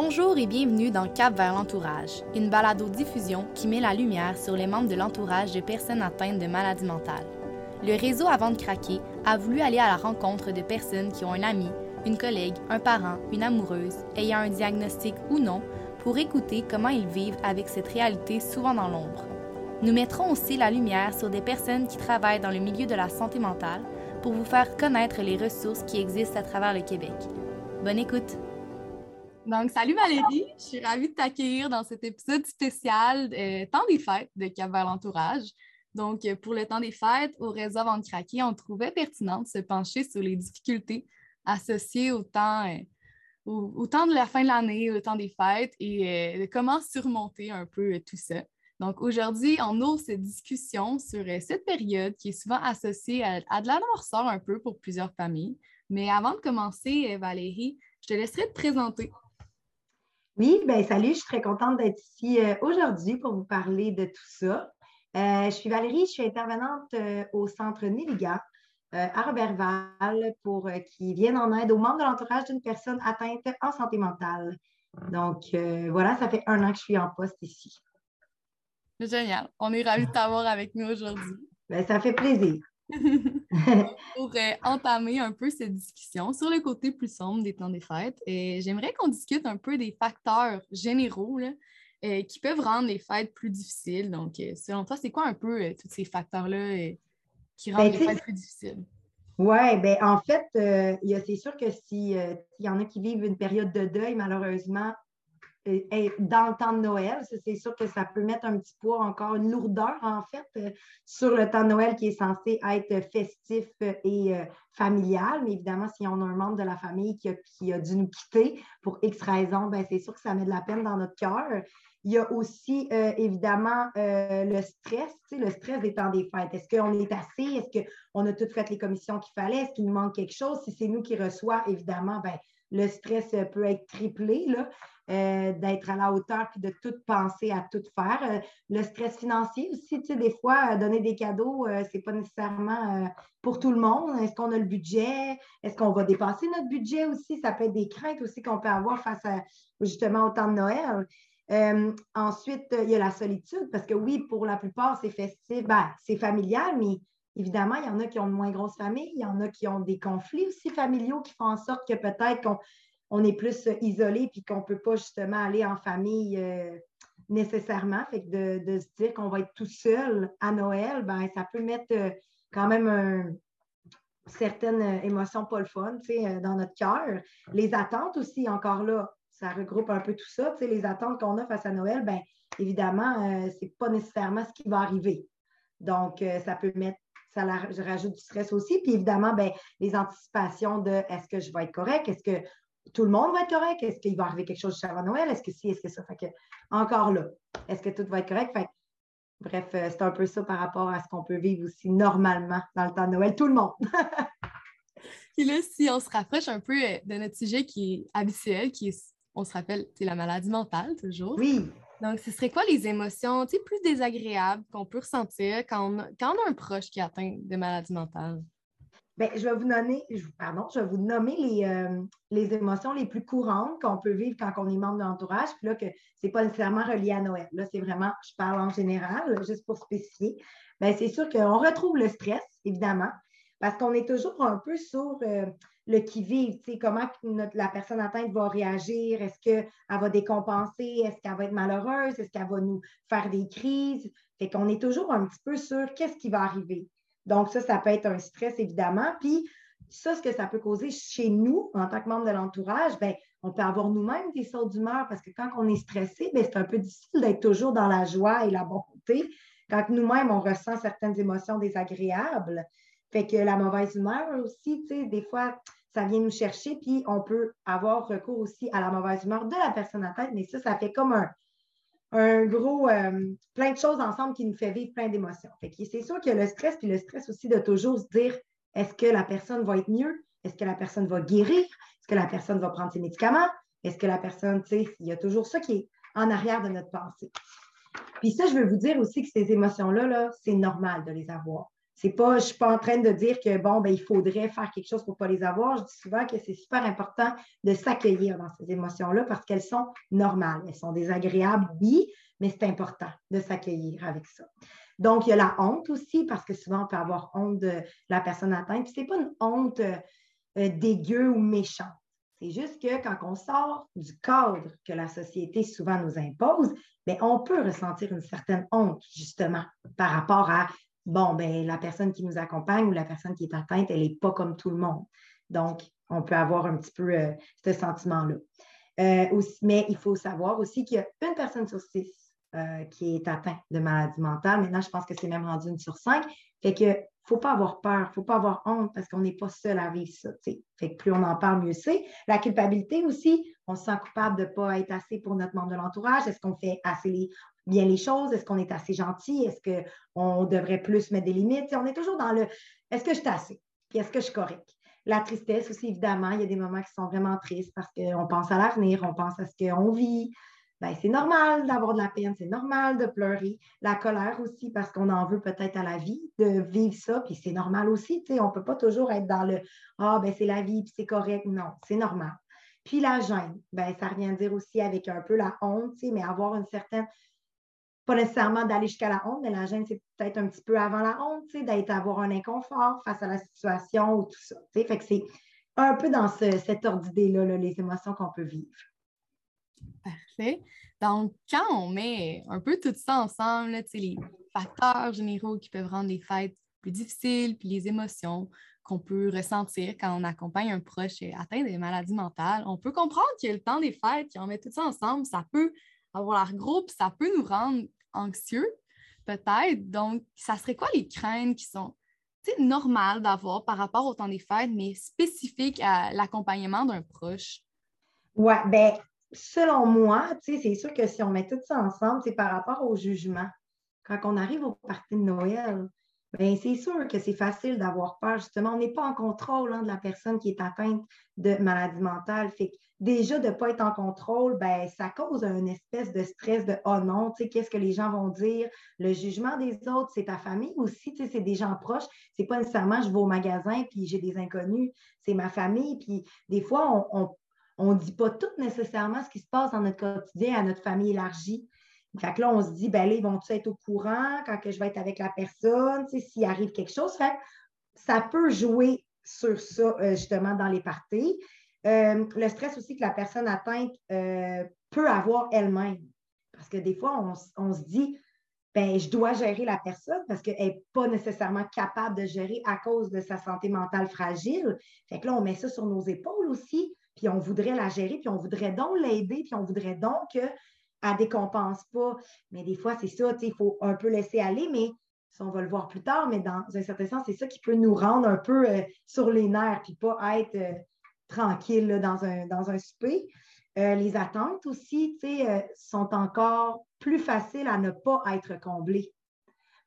Bonjour et bienvenue dans Cap vers l'entourage, une balado-diffusion qui met la lumière sur les membres de l'entourage de personnes atteintes de maladies mentales. Le réseau Avant de craquer a voulu aller à la rencontre de personnes qui ont un ami, une collègue, un parent, une amoureuse, ayant un diagnostic ou non, pour écouter comment ils vivent avec cette réalité souvent dans l'ombre. Nous mettrons aussi la lumière sur des personnes qui travaillent dans le milieu de la santé mentale pour vous faire connaître les ressources qui existent à travers le Québec. Bonne écoute! Donc, salut Valérie, je suis ravie de t'accueillir dans cet épisode spécial euh, Temps des fêtes de Cap vers l'entourage. Donc, euh, pour le temps des fêtes, au réseau Avant de craquer, on trouvait pertinent de se pencher sur les difficultés associées au temps, euh, au, temps de la fin de l'année, au temps des fêtes et de comment surmonter un peu tout ça. Donc, aujourd'hui, on ouvre cette discussion sur cette période qui est souvent associée à, à de la noirceur un peu pour plusieurs familles. Mais avant de commencer, Valérie, je te laisserai te présenter. Oui, ben salut, je suis très contente d'être ici euh, aujourd'hui pour vous parler de tout ça. Euh, je suis Valérie, je suis intervenante euh, au centre Néliga à Robertval pour qui viennent en aide aux membres de l'entourage d'une personne atteinte en santé mentale. Donc voilà, ça fait un an que je suis en poste ici. Génial. On est ravis de t'avoir avec nous aujourd'hui. Ben, ça fait plaisir. pour euh, entamer un peu cette discussion sur le côté plus sombre des temps des fêtes, et j'aimerais qu'on discute un peu des facteurs généraux euh, qui peuvent rendre les fêtes plus difficiles. Donc, euh, selon toi, c'est quoi un peu tous ces facteurs-là qui rendent ben, les fêtes plus difficiles? Oui, bien, en fait, c'est sûr que s'il y en a qui vivent une période de deuil, malheureusement, dans le temps de Noël. C'est sûr que ça peut mettre un petit poids, encore une lourdeur, en fait, euh, sur le temps de Noël qui est censé être festif et euh, familial. Mais évidemment, si on a un membre de la famille qui a, dû nous quitter pour X raisons, ben, c'est sûr que ça met de la peine dans notre cœur. Il y a aussi euh, évidemment le stress, le stress des temps des fêtes. Est-ce qu'on est assez? Est-ce qu'on a toutes fait les commissions qu'il fallait? Est-ce qu'il nous manque quelque chose? Si c'est nous qui reçoit, évidemment, ben, le stress peut être triplé. Là. Euh, d'être à la hauteur puis de tout penser à tout faire. Euh, le stress financier aussi, tu sais, des fois, euh, donner des cadeaux, ce n'est pas nécessairement pour tout le monde. Est-ce qu'on a le budget? Est-ce qu'on va dépasser notre budget aussi? Ça peut être des craintes aussi qu'on peut avoir face à justement au temps de Noël. ensuite, il y a la solitude, parce que oui, pour la plupart, c'est festif, ben, c'est familial, mais évidemment, il y en a qui ont de moins grosses familles, il y en a qui ont des conflits aussi familiaux qui font en sorte que peut-être qu'on on est plus euh, isolé puis qu'on ne peut pas justement aller en famille euh, nécessairement. Fait que de, se dire qu'on va être tout seul à Noël, ben, ça peut mettre euh, quand même certaines émotions pas le fun dans notre cœur. Les attentes aussi, encore là, ça regroupe un peu tout ça. Les attentes qu'on a face à Noël, bien évidemment, ce n'est pas nécessairement ce qui va arriver. Donc, ça peut mettre ça rajoute du stress aussi. Puis évidemment, ben, les anticipations de est-ce que je vais être correct, est-ce que tout le monde va être correct? Est-ce qu'il va arriver quelque chose avant Noël? Est-ce que si, est-ce que ça? Fait que, encore là, est-ce que tout va être correct? bref, euh, c'est un peu ça par rapport à ce qu'on peut vivre aussi normalement dans le temps de Noël, tout le monde. Puis là, si on se rapproche un peu euh, de notre sujet qui est habituel, qui est, on se rappelle, c'est la maladie mentale toujours. Oui. Donc, ce serait quoi les émotions plus désagréables qu'on peut ressentir quand on, quand on a un proche qui est atteint de maladie mentale? Bien, je vais vous nommer, pardon, je vais vous nommer les, euh, les émotions les plus courantes qu'on peut vivre quand on est membre de l'entourage, puis là, que ce n'est pas nécessairement relié à Noël. Là, c'est vraiment, je parle en général, juste pour spécifier. Bien, c'est sûr qu'on retrouve le stress, évidemment, parce qu'on est toujours un peu sur euh, le qui-vive, comment la personne atteinte va réagir, est-ce qu'elle va décompenser, est-ce qu'elle va être malheureuse, est-ce qu'elle va nous faire des crises. Fait qu'on est toujours un petit peu sur qu'est-ce qui va arriver. Donc, ça, ça peut être un stress, évidemment. Puis, ça, ce que ça peut causer chez nous, en tant que membre de l'entourage, bien, on peut avoir nous-mêmes des sauts d'humeur parce que quand on est stressé, bien, c'est un peu difficile d'être toujours dans la joie et la bonté. Quand nous-mêmes, on ressent certaines émotions désagréables. Fait que la mauvaise humeur aussi, tu sais, des fois, ça vient nous chercher, puis on peut avoir recours aussi à la mauvaise humeur de la personne à tête, mais ça, ça fait comme un, un gros, euh, plein de choses ensemble qui nous fait vivre plein d'émotions. c'est sûr qu'il y a le stress, puis le stress aussi de toujours se dire est-ce que la personne va être mieux? Est-ce que la personne va guérir? Est-ce que la personne va prendre ses médicaments? Est-ce que la personne, tu sais, il y a toujours ça qui est en arrière de notre pensée. Puis ça, je veux vous dire aussi que ces émotions-là, -là, c'est normal de les avoir. C'est pas, je ne suis pas en train de dire que bon, ben, il faudrait faire quelque chose pour ne pas les avoir. Je dis souvent que c'est super important de s'accueillir dans ces émotions-là parce qu'elles sont normales. Elles sont désagréables, oui, mais c'est important de s'accueillir avec ça. Donc, il y a la honte aussi, parce que souvent, on peut avoir honte de la personne atteinte. Puis, ce n'est pas une honte euh, euh, dégueu ou méchante. C'est juste que quand on sort du cadre que la société souvent nous impose, bien, on peut ressentir une certaine honte, justement, par rapport à bon, ben, la personne qui nous accompagne ou la personne qui est atteinte, elle n'est pas comme tout le monde. Donc, on peut avoir un petit peu euh, ce sentiment-là. Euh, mais il faut savoir aussi qu'il y a une personne sur six euh, qui est atteinte de maladie mentale. Maintenant, je pense que c'est même rendu une sur cinq. Fait que faut pas avoir peur, il ne faut pas avoir honte parce qu'on n'est pas seul à vivre ça. Fait que plus on en parle, mieux c'est. La culpabilité aussi, on se sent coupable de ne pas être assez pour notre membre de l'entourage. Est-ce qu'on fait assez bien les choses? Est-ce qu'on est assez gentil? Est-ce qu'on devrait plus mettre des limites? on est toujours dans le est-ce que je suis assez? Puis est-ce que je suis correct? La tristesse aussi, évidemment, il y a des moments qui sont vraiment tristes parce qu'on pense à l'avenir, on pense à ce qu'on vit, ben, c'est normal d'avoir de la peine, c'est normal de pleurer. La colère aussi, parce qu'on en veut peut-être à la vie de vivre ça, puis c'est normal aussi. On ne peut pas toujours être dans le Ah, ben c'est la vie, puis c'est correct. Non, c'est normal. Puis la gêne, ben, ça revient à dire aussi avec un peu la honte, mais avoir une certaine, pas nécessairement d'aller jusqu'à la honte, mais la gêne, c'est peut-être un petit peu avant la honte, d'être avoir un inconfort face à la situation ou tout ça. Fait que c'est un peu dans cet ordre d'idée-là, les émotions qu'on peut vivre. Parfait. Donc, quand on met un peu tout ça ensemble, les facteurs généraux qui peuvent rendre les fêtes plus difficiles, puis les émotions qu'on peut ressentir quand on accompagne un proche atteint des maladies mentales, on peut comprendre que le temps des fêtes, quand on met tout ça ensemble, ça peut avoir l'air gros, ça peut nous rendre anxieux, peut-être. Donc, ça serait quoi les craintes qui sont normales d'avoir par rapport au temps des fêtes, mais spécifiques à l'accompagnement d'un proche? Oui, bien, selon moi, c'est sûr que si on met tout ça ensemble, c'est par rapport au jugement. Quand on arrive au parti de Noël, ben, c'est sûr que c'est facile d'avoir peur. Justement, on n'est pas en contrôle hein, de la personne qui est atteinte de maladie mentale. Fait déjà, de ne pas être en contrôle, ben, ça cause une espèce de stress de Oh non, qu'est-ce que les gens vont dire? Le jugement des autres, c'est ta famille aussi, c'est des gens proches. C'est pas nécessairement je vais au magasin puis j'ai des inconnus, c'est ma famille. Puis des fois, on ne dit pas tout nécessairement ce qui se passe dans notre quotidien à notre famille élargie. Fait que là, on se dit, ben là, ils vont-ils être au courant quand que je vais être avec la personne, s'il arrive quelque chose? Fait ça peut jouer sur ça, euh, justement, dans les parties. Euh, le stress aussi que la personne atteinte euh, peut avoir elle-même. Parce que des fois, on, se dit, ben, je dois gérer la personne parce qu'elle n'est pas nécessairement capable de gérer à cause de sa santé mentale fragile. Fait que là, on met ça sur nos épaules aussi puis on voudrait la gérer, puis on voudrait donc l'aider, puis on voudrait donc qu'elle ne décompense pas. Mais des fois, c'est ça, il faut un peu laisser aller, mais ça, on va le voir plus tard, mais dans un certain sens, c'est ça qui peut nous rendre un peu euh, sur les nerfs, puis pas être euh, tranquille dans, un, dans un. Euh, les attentes aussi, sont encore plus faciles à ne pas être comblées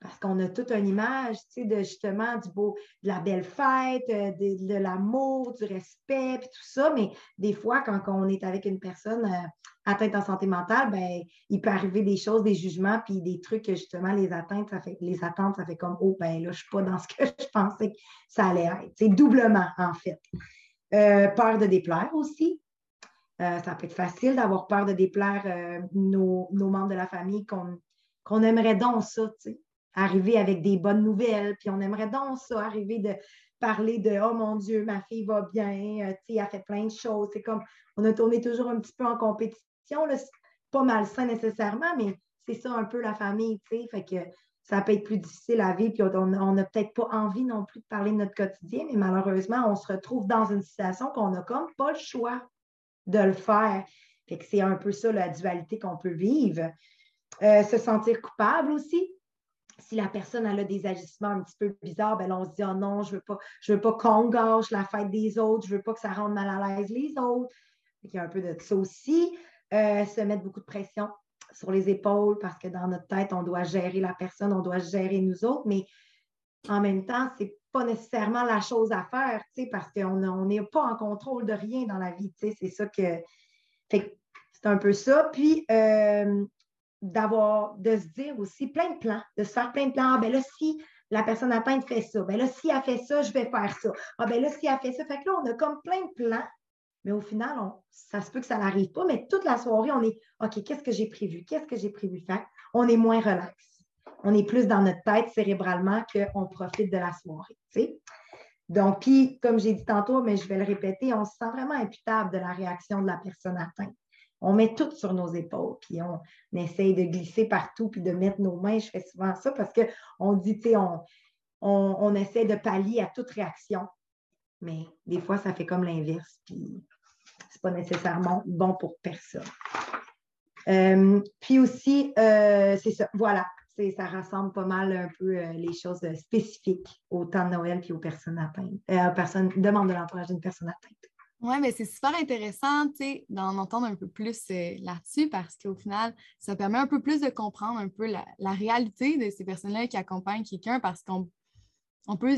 parce qu'on a toute une image, de justement du beau, de la belle fête, euh, de, l'amour, du respect, puis tout ça. Mais des fois, quand on est avec une personne euh, atteinte en santé mentale, ben, il peut arriver des choses, des jugements, puis des trucs que justement les atteintes, ça fait, les attentes, ça fait comme oh ben là, je ne suis pas dans ce que je pensais que ça allait être. C'est doublement, en fait. Euh, peur de déplaire aussi. ça peut être facile d'avoir peur de déplaire nos, membres de la famille qu'on aimerait donc ça, tu sais arriver avec des bonnes nouvelles, puis on aimerait donc ça, arriver de parler de Oh mon Dieu, ma fille va bien, euh, elle fait plein de choses. C'est comme on a tourné toujours un petit peu en compétition. Pas malsain nécessairement, mais c'est ça un peu la famille, tu sais. Fait que ça peut être plus difficile à vivre, puis on n'a peut-être pas envie non plus de parler de notre quotidien, mais malheureusement, on se retrouve dans une situation qu'on n'a comme pas le choix de le faire. Fait que c'est un peu ça la dualité qu'on peut vivre. Euh, se sentir coupable aussi si la personne a des agissements un petit peu bizarres, ben on se dit, oh non, je ne veux pas, pas qu'on gâche la fête des autres, je ne veux pas que ça rende mal à l'aise les autres. Il y a un peu de ça aussi. Euh, se mettre beaucoup de pression sur les épaules parce que dans notre tête, on doit gérer la personne, on doit gérer nous autres, mais en même temps, ce n'est pas nécessairement la chose à faire, parce qu'on n'est pas en contrôle de rien dans la vie. C'est ça que. c'est un peu ça. Puis, euh, d'avoir, de se dire aussi plein de plans, de se faire plein de plans. Ah, ben là, si la personne atteinte fait ça. Ben là, si elle fait ça, je vais faire ça. Ah, ben là, si elle fait ça, fait que là, on a comme plein de plans. Mais au final, ça se peut que ça n'arrive pas, mais toute la soirée, on est OK, qu'est-ce que j'ai prévu? Qu'est-ce que j'ai prévu faire? On est moins relax. On est plus dans notre tête cérébralement qu'on profite de la soirée. Donc, puis, comme j'ai dit tantôt, mais je vais le répéter, on se sent vraiment imputable de la réaction de la personne atteinte. On met tout sur nos épaules, puis on, essaye de glisser partout, puis de mettre nos mains. Je fais souvent ça parce qu'on dit, tu sais, on, on, essaie de pallier à toute réaction. Mais des fois, ça fait comme l'inverse, puis c'est pas nécessairement bon pour personne. Euh, puis aussi, euh, c'est ça, voilà, ça rassemble pas mal un peu euh, les choses spécifiques au temps de Noël puis aux personnes atteintes, personnes, demande de l'entourage d'une personne atteinte. Oui, mais c'est super intéressant d'en entendre un peu plus là-dessus parce qu'au final, ça permet un peu plus de comprendre un peu la, réalité de ces personnes-là qui accompagnent quelqu'un parce qu'on on peut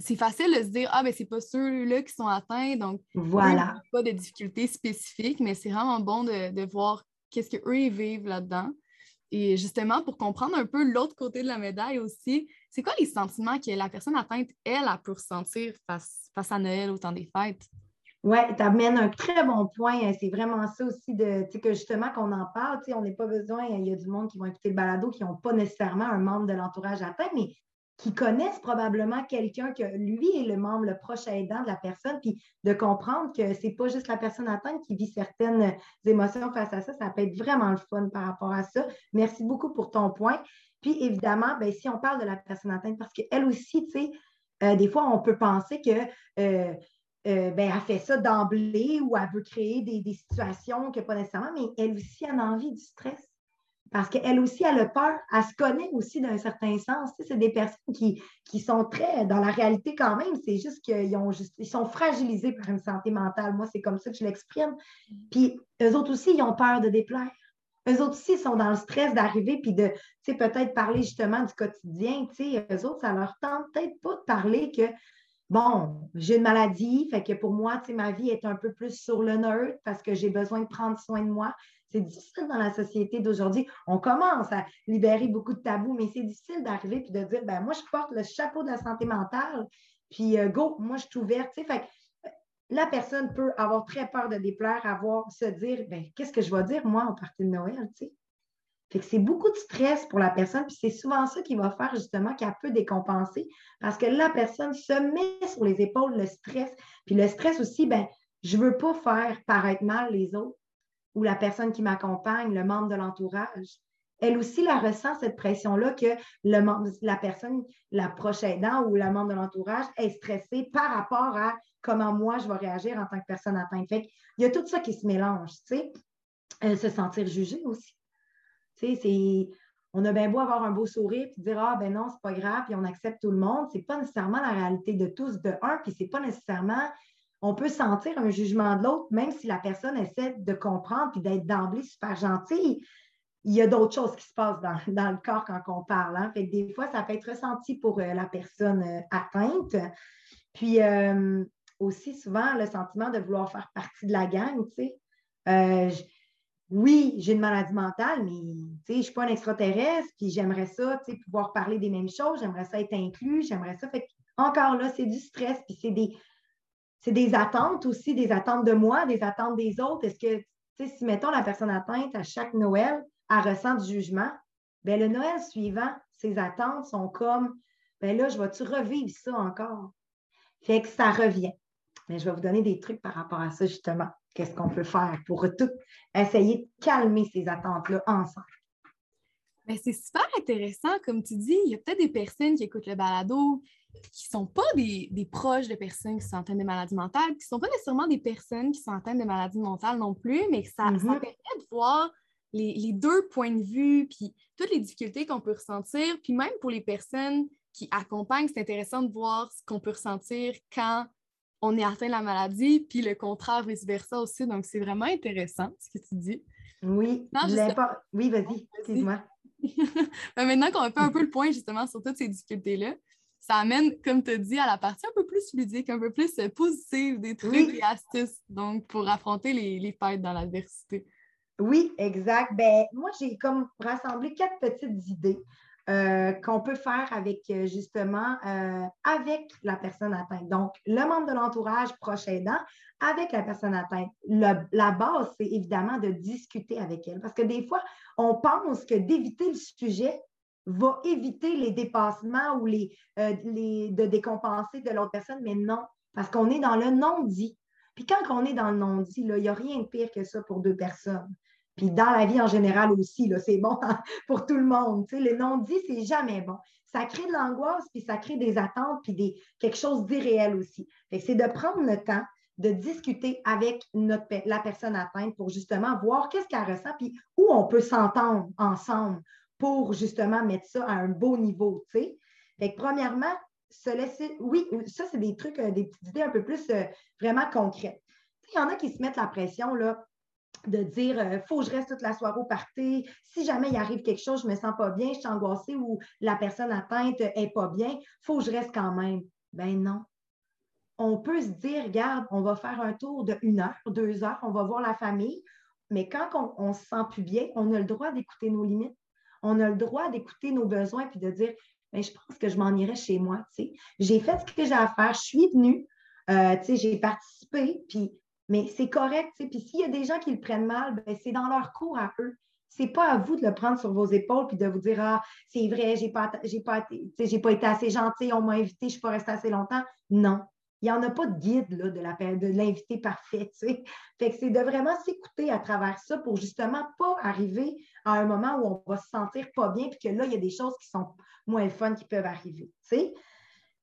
c'est facile de se dire ah ben c'est pas ceux-là qui sont atteints donc voilà pas de difficultés spécifiques mais c'est vraiment bon de, de voir qu'est-ce qu'eux ils vivent là-dedans et justement, pour comprendre un peu l'autre côté de la médaille aussi, c'est quoi les sentiments que la personne atteinte, elle, a pour ressentir face, face à Noël au temps des fêtes? Oui, tu amènes un très bon point. C'est vraiment ça aussi de que justement qu'on en parle. On n'est pas besoin, il y a du monde qui vont écouter le balado qui n'ont pas nécessairement un membre de l'entourage atteint, mais qui connaissent probablement quelqu'un que lui est le membre, le proche aidant de la personne, puis de comprendre que c'est pas juste la personne atteinte qui vit certaines émotions face à ça, ça peut être vraiment le fun par rapport à ça. Merci beaucoup pour ton point. Puis évidemment, ben, si on parle de la personne atteinte, parce qu'elle aussi, tu sais, euh, des fois, on peut penser que euh, euh, ben, elle fait ça d'emblée ou elle veut créer des, des situations que pas nécessairement, mais elle aussi, a envie du stress parce qu'elle aussi, elle a peur, elle se connaît aussi d'un certain sens. c'est des personnes qui, qui, sont très dans la réalité quand même. C'est juste qu'ils ont juste, ils sont fragilisés par une santé mentale. Moi, c'est comme ça que je l'exprime. Puis eux autres aussi, ils ont peur de déplaire. Eux autres aussi sont dans le stress d'arriver puis de, tu sais, peut-être parler justement du quotidien. Tu sais, eux autres, ça leur tente peut-être pas de parler que, bon, j'ai une maladie, fait que pour moi, tu sais, ma vie est un peu plus sur le neutre parce que j'ai besoin de prendre soin de moi. C'est difficile dans la société d'aujourd'hui. On commence à libérer beaucoup de tabous, mais c'est difficile d'arriver et de dire ben moi, je porte le chapeau de la santé mentale, puis euh, go, moi, je suis ouverte. Fait euh, la personne peut avoir très peur de déplaire, avoir, se dire ben, qu'est-ce que je vais dire, moi, au parti de Noël, que c'est beaucoup de stress pour la personne, puis c'est souvent ça qui va faire justement qu'elle peut décompenser parce que la personne se met sur les épaules le stress. Puis le stress aussi, ben, je ne veux pas faire paraître mal les autres ou la personne qui m'accompagne, le membre de l'entourage, elle aussi la ressent, cette pression-là, que le la personne, la prochaine aidant ou la membre de l'entourage est stressée par rapport à comment moi je vais réagir en tant que personne atteinte. Fait il y a tout ça qui se mélange, tu sais. Euh, se sentir jugé aussi. Tu sais, c'est. On a bien beau avoir un beau sourire et dire Ah, ben non, c'est pas grave, puis on accepte tout le monde. C'est pas nécessairement la réalité de tous, de un, puis c'est pas nécessairement on peut sentir un jugement de l'autre, même si la personne essaie de comprendre et d'être d'emblée super gentille. Il y a d'autres choses qui se passent dans, le corps quand on parle. Hein. Fait des fois, ça peut être ressenti pour euh, la personne euh, atteinte. Puis euh, aussi, souvent, le sentiment de vouloir faire partie de la gang. oui, j'ai une maladie mentale, mais je ne suis pas un extraterrestre, puis j'aimerais ça, pouvoir parler des mêmes choses, j'aimerais ça être inclus, j'aimerais ça. Fait encore là, c'est du stress, puis c'est des, c'est des attentes aussi, des attentes de moi, des attentes des autres. Est-ce que, tu sais, si, mettons, la personne atteinte à chaque Noël, elle ressent du jugement, bien, le Noël suivant, ses attentes sont comme, bien là, je vais-tu revivre ça encore? Fait que ça revient. Mais je vais vous donner des trucs par rapport à ça, justement. Qu'est-ce qu'on peut faire pour tout? Essayer de calmer ces attentes-là ensemble? Ben, c'est super intéressant, comme tu dis. Il y a peut-être des personnes qui écoutent le balado qui ne sont pas des, proches de personnes qui sont atteintes de maladies mentales, qui ne sont pas nécessairement des personnes qui sont atteintes de maladies mentales non plus, mais ça, ça mm-hmm. permet de voir les, deux points de vue, puis toutes les difficultés qu'on peut ressentir, puis même pour les personnes qui accompagnent, c'est intéressant de voir ce qu'on peut ressentir quand on est atteint de la maladie, puis le contraire, vice-versa aussi. Donc, c'est vraiment intéressant ce que tu dis. Oui, oui vas-y, excuse-moi. Ben, maintenant qu'on a fait un peu le point justement sur toutes ces difficultés-là, ça amène, comme tu as dit, à la partie un peu plus ludique, un peu plus euh, positive, des trucs et astuces, donc pour affronter les, les fêtes dans l'adversité. Oui, exact. Ben, moi, j'ai comme rassemblé quatre petites idées euh, qu'on peut faire avec euh, justement euh, avec la personne atteinte. Donc, le membre de l'entourage proche aidant avec la personne atteinte. la base, c'est évidemment de discuter avec elle. Parce que des fois, on pense que d'éviter le sujet va éviter les dépassements ou les, les de décompenser de l'autre personne, mais non, parce qu'on est dans le non-dit. Puis quand on est dans le non-dit, il n'y a rien de pire que ça pour deux personnes. Puis dans la vie en général aussi, c'est bon pour tout le monde. les non-dits, c'est jamais bon. Ça crée de l'angoisse, puis ça crée des attentes, puis quelque chose d'irréel aussi. C'est de prendre le temps de discuter avec la personne atteinte pour justement voir qu'est-ce qu'elle ressent, puis où on peut s'entendre ensemble pour justement mettre ça à un beau niveau. Fait que premièrement, se laisser. Oui, ça, c'est des trucs, euh, des petites idées un peu plus euh, vraiment concrètes. Il y en a qui se mettent la pression, là, de dire euh, faut que je reste toute la soirée au party. Si jamais il arrive quelque chose, je me sens pas bien, je suis angoissée ou la personne atteinte n'est pas bien, faut que je reste quand même. Ben non. On peut se dire, regarde, on va faire un tour de une heure, deux heures, on va voir la famille, mais quand on, ne se sent plus bien, on a le droit d'écouter nos limites. On a le droit d'écouter nos besoins puis de dire, ben, je pense que je m'en irai chez moi. J'ai fait ce que j'ai à faire, je suis venue, euh, j'ai participé, puis mais c'est correct. Puis s'il y a des gens qui le prennent mal, ben, c'est dans leur cours à eux. Ce n'est pas à vous de le prendre sur vos épaules et de vous dire Ah, c'est vrai, je n'ai pas, pas, pas, été assez gentil, on m'a invité, je suis pas restée assez longtemps. Non. Il n'y en a pas de guide là, de, de l'invité parfait. Fait que c'est de vraiment s'écouter à travers ça pour justement pas arriver à un moment où on va se sentir pas bien, puis que là, il y a des choses qui sont moins fun qui peuvent arriver.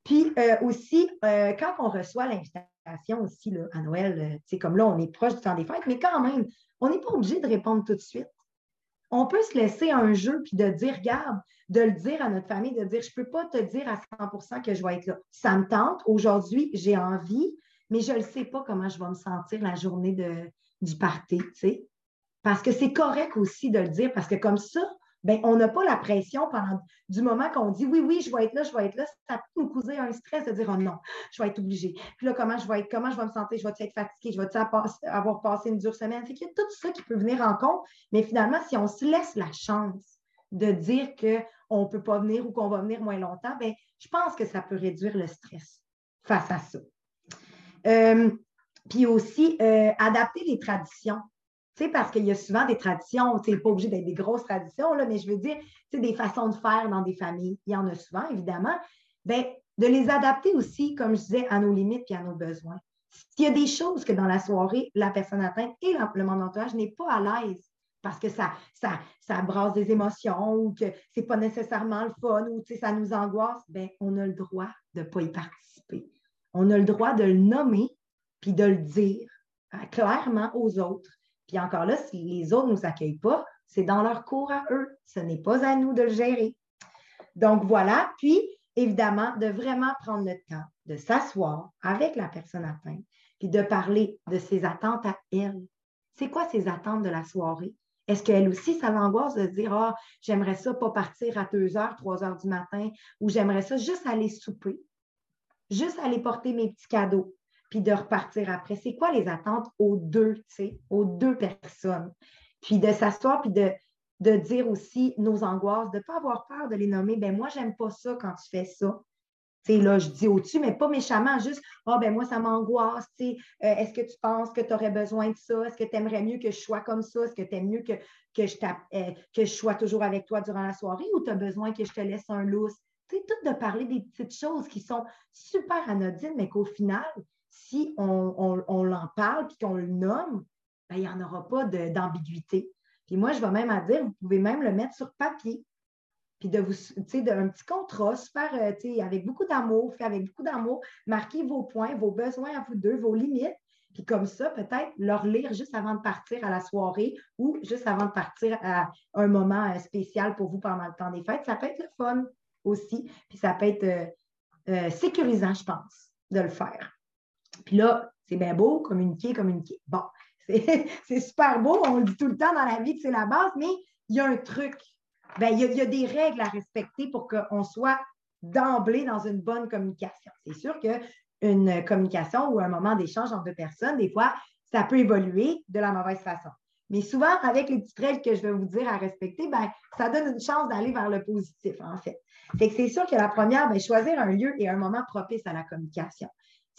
Puis euh, aussi, euh, quand on reçoit l'invitation, aussi là, à Noël. euh, comme là, on est proche du temps des fêtes, mais quand même, on n'est pas obligé de répondre tout de suite. On peut se laisser un jeu puis de dire, regarde, de le dire à notre famille, de dire, je ne peux pas te dire à 100% que je vais être là. Ça me tente. Aujourd'hui, j'ai envie, mais je ne sais pas comment je vais me sentir la journée de, du party, tu sais. Parce que c'est correct aussi de le dire, parce que comme ça, ben, on n'a pas la pression pendant du moment qu'on dit oui, oui, je vais être là, je vais être là. Ça peut nous causer un stress de dire oh non, je vais être obligé. Puis là, comment je vais être, comment je vais me sentir, je vais être fatiguée, je vais avoir passé une dure semaine? Qu'il y a tout ça qui peut venir en compte. Mais finalement, si on se laisse la chance de dire qu'on ne peut pas venir ou qu'on va venir moins longtemps, ben, je pense que ça peut réduire le stress face à ça. Euh, puis aussi, euh, adapter les traditions sais, parce qu'il y a souvent des traditions, c'est pas obligé d'être des grosses traditions, là, mais je veux dire, c'est des façons de faire dans des familles. Il y en a souvent, évidemment. Bien, de les adapter aussi, comme je disais, à nos limites et à nos besoins. S'il y a des choses que dans la soirée, la personne atteinte et le monde entourage n'est pas à l'aise parce que ça, ça, ça brasse des émotions ou que ce n'est pas nécessairement le fun ou ça nous angoisse, bien, on a le droit de ne pas y participer. On a le droit de le nommer puis de le dire hein, clairement aux autres puis encore là, si les autres ne nous accueillent pas, c'est dans leur cours à eux. Ce n'est pas à nous de le gérer. Donc voilà. Puis, évidemment, de vraiment prendre le temps de s'asseoir avec la personne atteinte, puis de parler de ses attentes à elle. C'est quoi ses attentes de la soirée? Est-ce qu'elle aussi, ça l'angoisse de dire Ah, j'aimerais ça pas partir à 2 heures, 3 heures du matin, ou j'aimerais ça juste aller souper, juste aller porter mes petits cadeaux? Puis de repartir après. C'est quoi les attentes aux deux, tu sais, aux deux personnes? Puis de s'asseoir, puis de, de dire aussi nos angoisses, de ne pas avoir peur de les nommer. Ben moi, j'aime pas ça quand tu fais ça. Tu sais, là, je dis au-dessus, mais pas méchamment, juste Ah, oh, ben moi, ça m'angoisse. Euh, Est-ce que tu penses que tu aurais besoin de ça? Est-ce que tu aimerais mieux que je sois comme ça? Est-ce que tu aimes mieux que, que, je euh, que je sois toujours avec toi durant la soirée ou tu as besoin que je te laisse un lousse? Tu sais, tout de parler des petites choses qui sont super anodines, mais qu'au final, si on, l'en parle et qu'on le nomme, ben, il n'y en aura pas d'ambiguïté. Puis moi, je vais même à dire, vous pouvez même le mettre sur papier. Puis de vous, tu sais, d'un petit contrat super, euh, tu sais, avec beaucoup d'amour, fait avec beaucoup d'amour, marquez vos points, vos besoins à vous deux, vos limites. Puis comme ça, peut-être leur lire juste avant de partir à la soirée ou juste avant de partir à un moment euh, spécial pour vous pendant le temps des fêtes. Ça peut être le fun aussi. Puis ça peut être euh, sécurisant, je pense, de le faire. Puis là, c'est bien beau, communiquer, communiquer. Bon, c'est super beau, on le dit tout le temps dans la vie que c'est la base, mais il y a un truc. Bien, il, y a, des règles à respecter pour qu'on soit d'emblée dans une bonne communication. C'est sûr qu'une communication ou un moment d'échange entre deux personnes, des fois, ça peut évoluer de la mauvaise façon. Mais souvent, avec les petites règles que je vais vous dire à respecter, ben, ça donne une chance d'aller vers le positif, en fait. C'est sûr que la première, ben, choisir un lieu et un moment propice à la communication.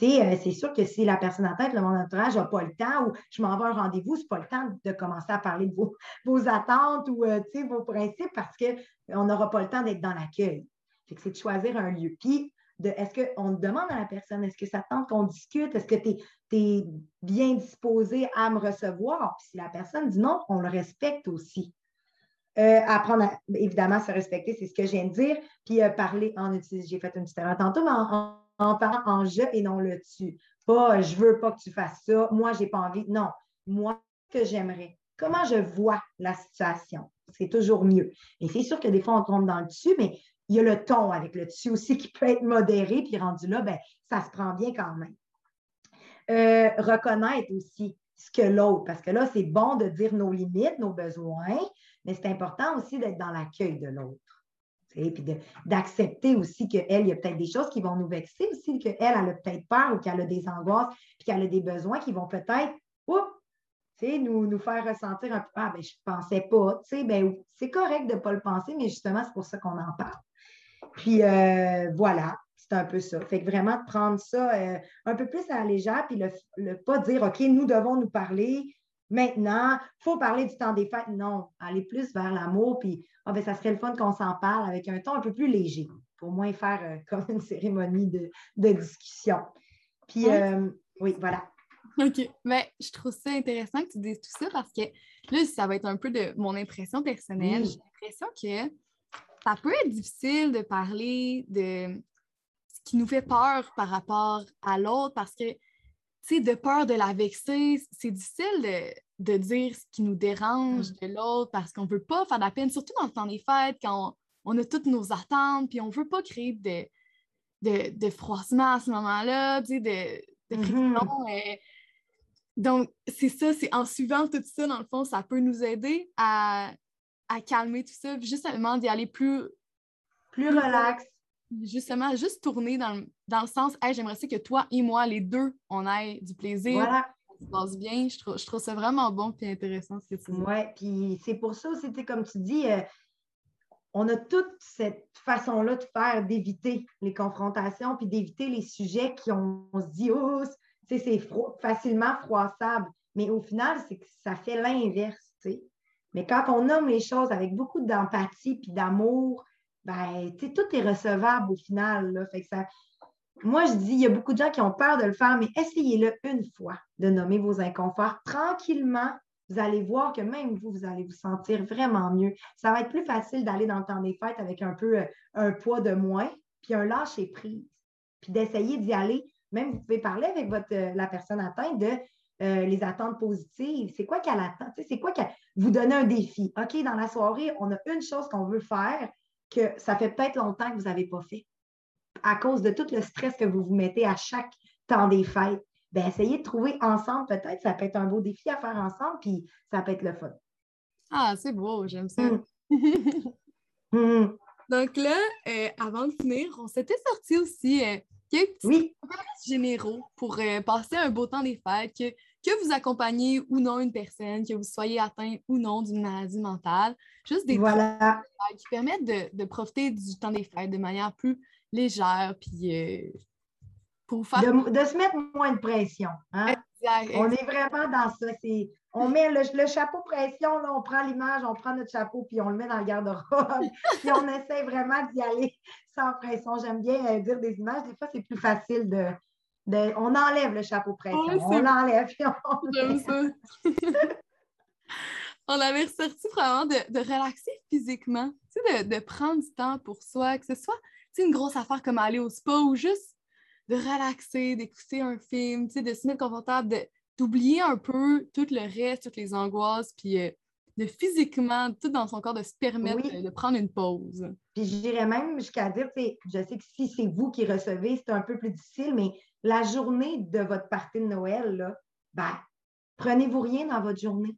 Euh, c'est sûr que si la personne en tête, le mon entourage n'a pas le temps ou je m'en vais à un rendez-vous, ce n'est pas le temps de commencer à parler de vos, vos attentes ou euh, vos principes parce qu'on n'aura pas le temps d'être dans l'accueil. C'est de choisir un lieu. Puis, est-ce qu'on demande à la personne, est-ce que ça tente qu'on discute? Est-ce que tu es, bien disposé à me recevoir? Puis si la personne dit non, on le respecte aussi. Euh, apprendre à, évidemment, se respecter, c'est ce que je viens de dire. Puis parler en utilisant, j'ai fait une petite erreur tantôt, mais en en parlant en je et non le tu. Pas je veux pas que tu fasses ça, moi j'ai pas envie. Non, moi que j'aimerais. Comment je vois la situation? C'est toujours mieux. Et c'est sûr que des fois on tombe dans le dessus, mais il y a le ton avec le dessus aussi qui peut être modéré, puis rendu là, ben, ça se prend bien quand même. Euh, reconnaître aussi ce que l'autre, parce que là, c'est bon de dire nos limites, nos besoins, mais c'est important aussi d'être dans l'accueil de l'autre puis d'accepter aussi qu'elle, il y a peut-être des choses qui vont nous vexer aussi, qu'elle, elle a peut-être peur ou qu'elle a des angoisses, puis qu'elle a des besoins qui vont peut-être, nous, nous faire ressentir un peu, ah, ben, je ne pensais pas, ben, c'est correct de ne pas le penser, mais justement, c'est pour ça qu'on en parle. Puis euh, voilà, c'est un peu ça. Fait que vraiment de prendre ça euh, un peu plus à la légère, puis le, le pas dire, OK, nous devons nous parler, Maintenant, il faut parler du temps des fêtes. Non, aller plus vers l'amour, puis ah, ben, ça serait le fun qu'on s'en parle avec un ton un peu plus léger, pour moins faire euh, comme une cérémonie de, discussion. Puis, euh, oui, voilà. OK. Mais je trouve ça intéressant que tu dises tout ça parce que là, ça va être un peu de mon impression personnelle. J'ai l'impression que ça peut être difficile de parler de ce qui nous fait peur par rapport à l'autre parce que de peur de la vexer, c'est difficile de, dire ce qui nous dérange mm. de l'autre parce qu'on ne veut pas faire de la peine, surtout dans le temps des fêtes, quand on, a toutes nos attentes, puis on ne veut pas créer de, de, de, froissement à ce moment-là, de, de mm-hmm. donc, c'est ça, c'est en suivant tout ça, dans le fond, ça peut nous aider à, calmer tout ça, justement d'y aller plus... Plus relax justement, juste tourner dans, le sens, hey, j'aimerais ça que toi et moi, les deux, on ait du plaisir. Voilà. Ça se passe bien. Je trouve, je trouve ça vraiment bon et intéressant ce que tu dis. Oui, puis c'est pour ça aussi, comme tu dis, euh, on a toute cette façon-là de faire, d'éviter les confrontations, puis d'éviter les sujets qui ont, on se dit, oh, c'est facilement froissable. Mais au final, c'est que ça fait l'inverse, Mais quand on nomme les choses avec beaucoup d'empathie puis d'amour, ben, tout est recevable au final. Fait que ça... Moi, je dis, il y a beaucoup de gens qui ont peur de le faire, mais essayez-le une fois de nommer vos inconforts tranquillement. Vous allez voir que même vous, vous allez vous sentir vraiment mieux. Ça va être plus facile d'aller dans le temps des fêtes avec un peu euh, un poids de moins, puis un lâcher prise, puis d'essayer d'y aller. Même vous pouvez parler avec votre, euh, la personne atteinte de euh, les attentes positives. C'est quoi qu'elle attend? C'est quoi qu'elle vous donne un défi? OK, dans la soirée, on a une chose qu'on veut faire que ça fait peut-être longtemps que vous n'avez pas fait à cause de tout le stress que vous vous mettez à chaque temps des fêtes. Bien, essayez de trouver ensemble, peut-être, ça peut être un beau défi à faire ensemble, puis ça peut être le fun. Ah, c'est beau, j'aime ça. Mm. Mm. Donc là, euh, avant de finir, on s'était sorti aussi euh, quelques petits généraux pour euh, passer un beau temps des fêtes, que, que vous accompagnez ou non une personne, que vous soyez atteint ou non d'une maladie mentale. Juste des voilà. qui permettent de, profiter du temps des fêtes de manière plus légère, puis euh, pour faire... De, se mettre moins de pression. Hein? On est vraiment dans ça. On met le, chapeau pression, là, on prend l'image, on prend notre chapeau, puis on le met dans le garde-robe, puis on essaie vraiment d'y aller sans pression. J'aime bien euh, dire des images. Des fois, c'est plus facile de, on enlève le chapeau pression. on l'enlève. On, on avait ressorti vraiment de, relaxer physiquement, de, prendre du temps pour soi, que ce soit une grosse affaire comme aller au spa ou juste de relaxer, d'écouter un film, de se mettre confortable, d'oublier un peu tout le reste, toutes les angoisses, puis euh, de physiquement, tout dans son corps, de se permettre de, prendre une pause. Puis je dirais même jusqu'à dire, je sais que si c'est vous qui recevez, c'est un peu plus difficile, mais la journée de votre partie de Noël, là, ben, prenez-vous rien dans votre journée.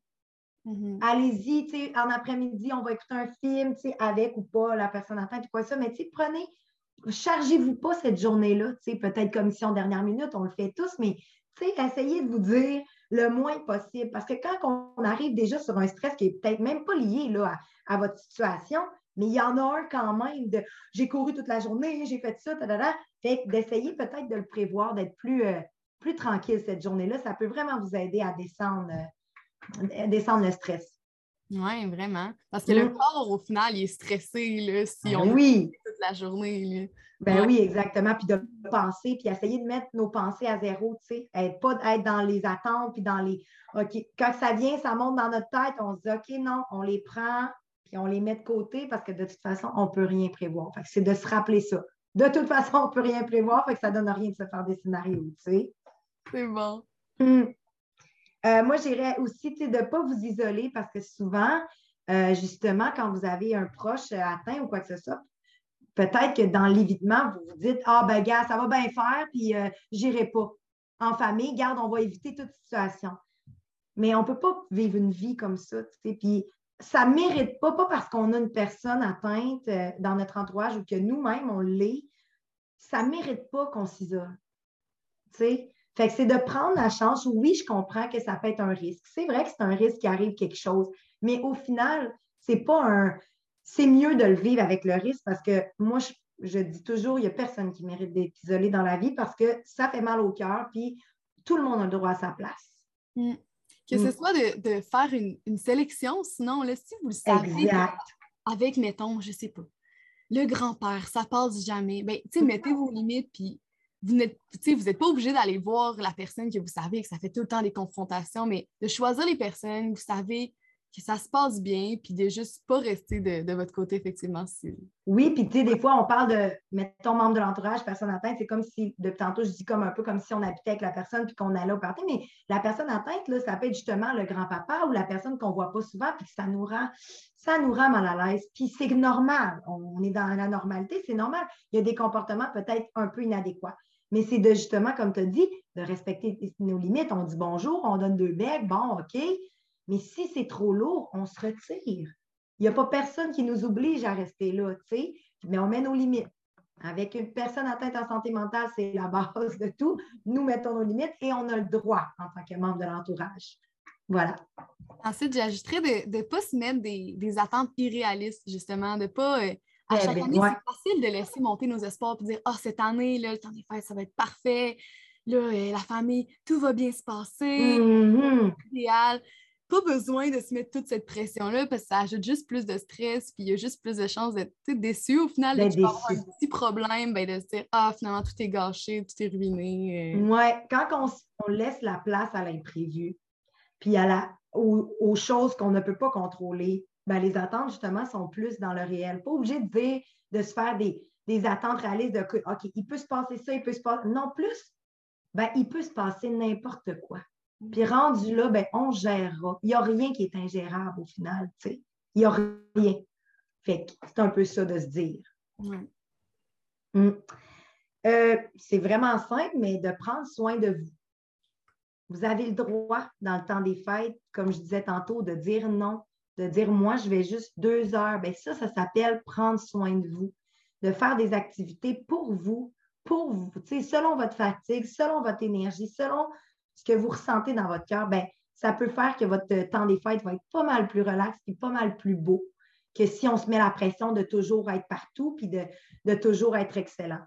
Mm-hmm. Allez-y, en après-midi, on va écouter un film, avec ou pas la personne atteinte ou quoi ça, mais prenez, chargez-vous pas cette journée-là, peut-être commission dernière minute, on le fait tous, mais essayez de vous dire le moins possible. Parce que quand on arrive déjà sur un stress qui est peut-être même pas lié là, à, votre situation, mais il y en a un quand même de j'ai couru toute la journée, j'ai fait ça, Fait d'essayer peut-être de le prévoir, d'être plus, euh, plus tranquille cette journée-là, ça peut vraiment vous aider à descendre, euh, descendre le stress. Oui, vraiment. Parce que le mm. corps, au final, il est stressé là, si ben on oui. La journée. Ben oui, exactement. Puis de penser, puis essayer de mettre nos pensées à zéro, tu sais. Pas être dans les attentes, puis dans les. OK, quand ça vient, ça monte dans notre tête, on se dit OK, non, on les prend, puis on les met de côté parce que de toute façon, on ne peut rien prévoir. Fait que c'est de se rappeler ça. De toute façon, on ne peut rien prévoir, fait que ça ne donne rien de se faire des scénarios, tu sais. C'est bon. Hum. Euh, moi, j'irais aussi de ne pas vous isoler parce que souvent, euh, justement, quand vous avez un proche atteint ou quoi que ce soit, peut-être que dans l'évitement, vous vous dites Ah, ben, gars, ça va bien faire, puis euh, j'irai pas. En famille, garde, on va éviter toute situation. Mais on ne peut pas vivre une vie comme ça. Puis ça ne mérite pas, pas parce qu'on a une personne atteinte dans notre entourage ou que nous-mêmes, on l'est, ça ne mérite pas qu'on s'isole. Fait que c'est de prendre la chance. Oui, je comprends que ça peut être un risque. C'est vrai que c'est un risque qui arrive quelque chose, mais au final, c'est pas un. C'est mieux de le vivre avec le risque parce que moi, je, dis toujours, il n'y a personne qui mérite d'être isolé dans la vie parce que ça fait mal au cœur, puis tout le monde a le droit à sa place. Mm. Que ce mm. soit de, faire une, sélection, sinon, là, si vous le savez, avec, mettons, je sais pas, le grand-père, ça passe jamais, ben, tu sais, mettez vos limites, puis vous n'êtes pas obligé d'aller voir la personne que vous savez que ça fait tout le temps des confrontations, mais de choisir les personnes, vous savez que ça se passe bien, puis de juste pas rester de, votre côté, effectivement. Oui, puis tu sais, des fois, on parle de, mettons, membre de l'entourage, personne atteinte, c'est comme si, depuis tantôt, je dis comme un peu comme si on habitait avec la personne, puis qu'on allait au party, mais la personne atteinte, là, ça peut être justement le grand-papa ou la personne qu'on voit pas souvent, puis ça nous rend, ça nous rend mal à l'aise. Puis c'est normal, on est dans la normalité, c'est normal. Il y a des comportements peut-être un peu inadéquats. Mais c'est de justement, comme tu as dit, de respecter nos limites. On dit bonjour, on donne deux becs, bon, OK. Mais si c'est trop lourd, on se retire. Il n'y a pas personne qui nous oblige à rester là, tu sais, mais on met nos limites. Avec une personne atteinte en santé mentale, c'est la base de tout. Nous mettons nos limites et on a le droit en tant que membre de l'entourage. Voilà. Ensuite, j'ajouterais de ne pas se mettre des, attentes irréalistes, justement, de ne pas euh, à chaque année, c'est facile de laisser monter nos espoirs et dire Ah, cette année, là, le temps des fêtes, ça va être parfait. Là, euh, la famille, tout va bien se passer. Mm-hmm. Idéal. Pas besoin de se mettre toute cette pression-là parce que ça ajoute juste plus de stress, puis il y a juste plus de chances d'être déçu. Au final, de avoir un petit problème, ben, de se dire Ah, finalement, tout est gâché, tout est ruiné. Euh. Oui, quand on, laisse la place à l'imprévu, puis à la, aux choses qu'on ne peut pas contrôler, ben, les attentes, justement, sont plus dans le réel. Pas obligé de dire, de se faire des, attentes réalistes de OK, il peut se passer ça, il peut se passer. Non, plus, ben, il peut se passer n'importe quoi. Puis rendu là, ben, on gérera. Il n'y a rien qui est ingérable au final, tu sais. Il n'y a rien. Fait que c'est un peu ça de se dire. Mm. Euh, c'est vraiment simple, mais de prendre soin de vous. Vous avez le droit, dans le temps des fêtes, comme je disais tantôt, de dire non de dire moi, je vais juste deux heures, bien ça, ça s'appelle prendre soin de vous, de faire des activités pour vous, pour vous, selon votre fatigue, selon votre énergie, selon ce que vous ressentez dans votre cœur, bien, ça peut faire que votre temps des fêtes va être pas mal plus relax et pas mal plus beau que si on se met la pression de toujours être partout puis de, toujours être excellent.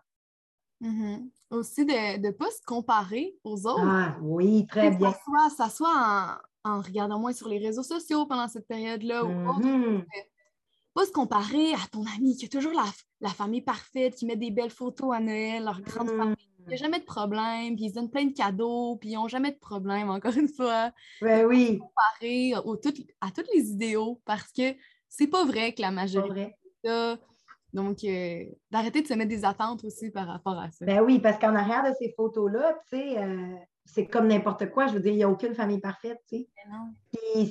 Mm-hmm. Aussi de ne pas se comparer aux autres. Ah oui, très bien. Ça soit, ça soit en, en regardant moins sur les réseaux sociaux pendant cette période-là ou mm-hmm. Pas se comparer à ton ami qui a toujours la, famille parfaite, qui met des belles photos à Noël, leur grande mm-hmm. famille. Il n'y a jamais de problème, puis ils donnent plein de cadeaux, puis ils n'ont jamais de problème, encore une fois. Ben oui. Comparer à toutes les idéaux parce que c'est pas vrai que la majorité. Donc, euh, d'arrêter de se mettre des attentes aussi par rapport à ça. Ben oui, parce qu'en arrière de ces photos-là, tu sais, euh, c'est comme n'importe quoi. Je veux dire, il n'y a aucune famille parfaite, tu sais.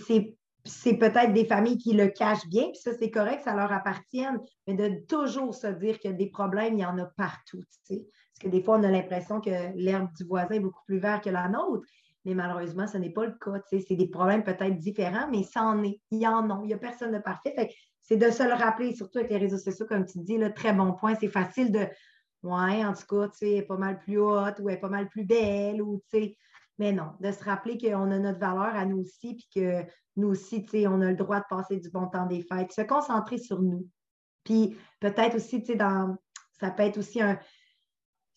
Puis c'est peut-être des familles qui le cachent bien, puis ça, c'est correct, ça leur appartient, mais de toujours se dire qu'il y a des problèmes, il y en a partout, tu sais. Que des fois, on a l'impression que l'herbe du voisin est beaucoup plus verte que la nôtre, mais malheureusement, ce n'est pas le cas. C'est des problèmes peut-être différents, mais ça en est. Il y en a. Il n'y a personne de parfait. c'est de se le rappeler, surtout avec les réseaux sociaux, comme tu dis, là, très bon point. C'est facile de Ouais, en tout cas, tu sais, elle est pas mal plus haute ou elle est pas mal plus belle ou, tu sais, Mais non, de se rappeler qu'on a notre valeur à nous aussi, puis que nous aussi, tu sais, on a le droit de passer du bon temps des fêtes, se concentrer sur nous. Puis peut-être aussi, tu sais, dans, ça peut être aussi un,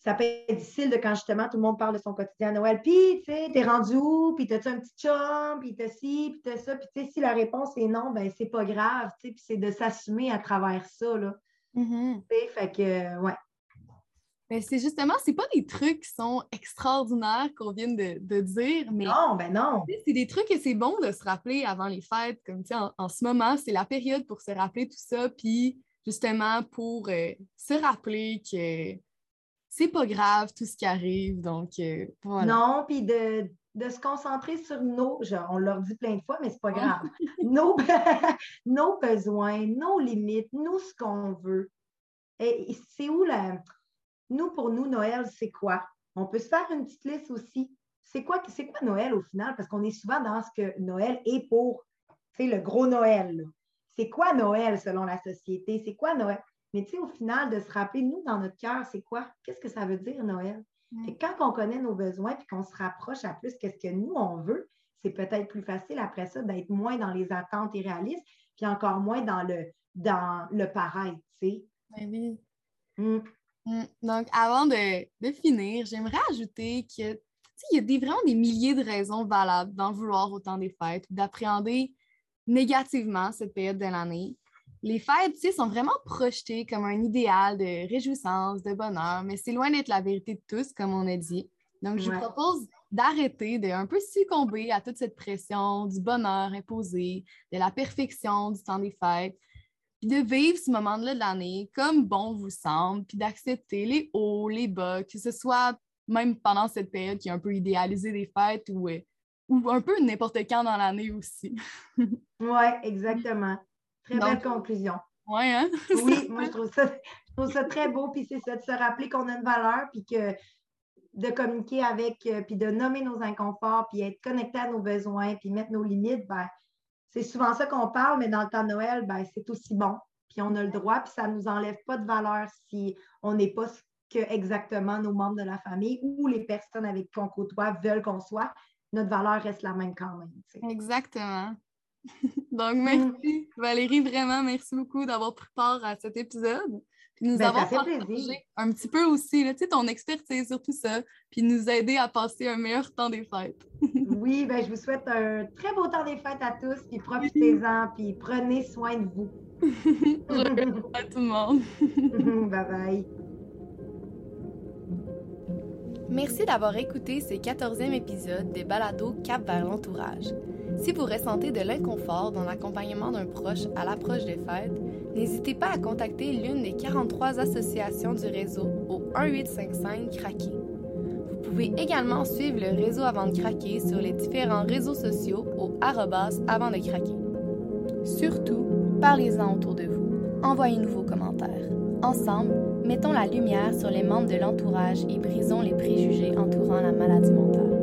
ça peut être difficile de quand justement tout le monde parle de son quotidien à Noël. Puis, tu sais, t'es rendu où? Puis, t'as-tu un petit chum? Puis, t'as ci, puis t'as ça. Puis, tu sais, si la réponse est non, ben c'est pas grave, tu sais. Puis, c'est de s'assumer à travers ça, là. Mm-hmm. Tu sais, fait que, ouais. Ben, c'est justement, c'est pas des trucs qui sont extraordinaires qu'on vient de, de, dire, mais. Non, ben non. C'est des trucs que c'est bon de se rappeler avant les fêtes. Comme, tu sais, en, en, ce moment, c'est la période pour se rappeler tout ça. Puis, justement, pour euh, se rappeler que c'est pas grave tout ce qui arrive. Donc, euh, voilà. Non, puis de, de, se concentrer sur nos, genre, on l'a dit plein de fois, mais c'est pas grave, nos, nos besoins, nos limites, nous, ce qu'on veut. Et c'est où la. Nous, pour nous, Noël, c'est quoi? On peut se faire une petite liste aussi. C'est quoi, c'est quoi Noël au final? Parce qu'on est souvent dans ce que Noël est pour, c'est le gros Noël. C'est quoi Noël selon la société? C'est quoi Noël? Mais tu sais, au final, de se rappeler, nous, dans notre cœur, c'est quoi? Qu'est-ce que ça veut dire, Noël? Et quand on connaît nos besoins et qu'on se rapproche à plus qu'est-ce que nous, on veut, c'est peut-être plus facile après ça d'être moins dans les attentes irréalistes, puis encore moins dans le, dans le paraître, tu sais. Ben oui. Mm. Mm. Donc, avant de, de finir, j'aimerais ajouter que il y a des, vraiment des milliers de raisons valables d'en vouloir autant des fêtes, d'appréhender négativement cette période de l'année les fêtes, sont vraiment projetées comme un idéal de réjouissance, de bonheur, mais c'est loin d'être la vérité de tous, comme on a dit. Donc, je vous propose d'arrêter de un peu succomber à toute cette pression du bonheur imposé, de la perfection du temps des fêtes, puis de vivre ce moment-là de l'année comme bon vous semble, puis d'accepter les hauts, les bas, que ce soit même pendant cette période qui est un peu idéalisée des fêtes ou, euh, ou un peu n'importe quand dans l'année aussi. oui, exactement. Très belle conclusion. Oui, hein? oui, moi, je trouve, ça, je trouve ça très beau. Puis c'est ça, de se rappeler qu'on a une valeur, puis que de communiquer avec, euh, puis de nommer nos inconforts, puis être connecté à nos besoins, puis mettre nos limites, ben, c'est souvent ça qu'on parle, mais dans le temps de Noël, ben, c'est aussi bon. Puis on a le droit, puis ça ne nous enlève pas de valeur si on n'est pas ce que exactement nos membres de la famille ou les personnes avec qui on côtoie veulent qu'on soit. Notre valeur reste la même quand même. Exactement. Donc, merci Valérie, vraiment, merci beaucoup d'avoir pris part à cet épisode. Puis nous ben, avoir partagé un petit peu aussi, là, ton expertise sur tout ça, puis nous aider à passer un meilleur temps des fêtes. oui, ben, je vous souhaite un très beau temps des fêtes à tous, puis profitez-en, puis prenez soin de vous. à tout le monde. bye bye. Merci d'avoir écouté ce 14e épisode des Balados Cap vers l'entourage. Si vous ressentez de l'inconfort dans l'accompagnement d'un proche à l'approche des fêtes, n'hésitez pas à contacter l'une des 43 associations du réseau au 1855 Craquer. Vous pouvez également suivre le réseau Avant de craquer sur les différents réseaux sociaux au arrobas avant de craquer. Surtout, parlez-en autour de vous. Envoyez-nous vos commentaires. Ensemble, mettons la lumière sur les membres de l'entourage et brisons les préjugés entourant la maladie mentale.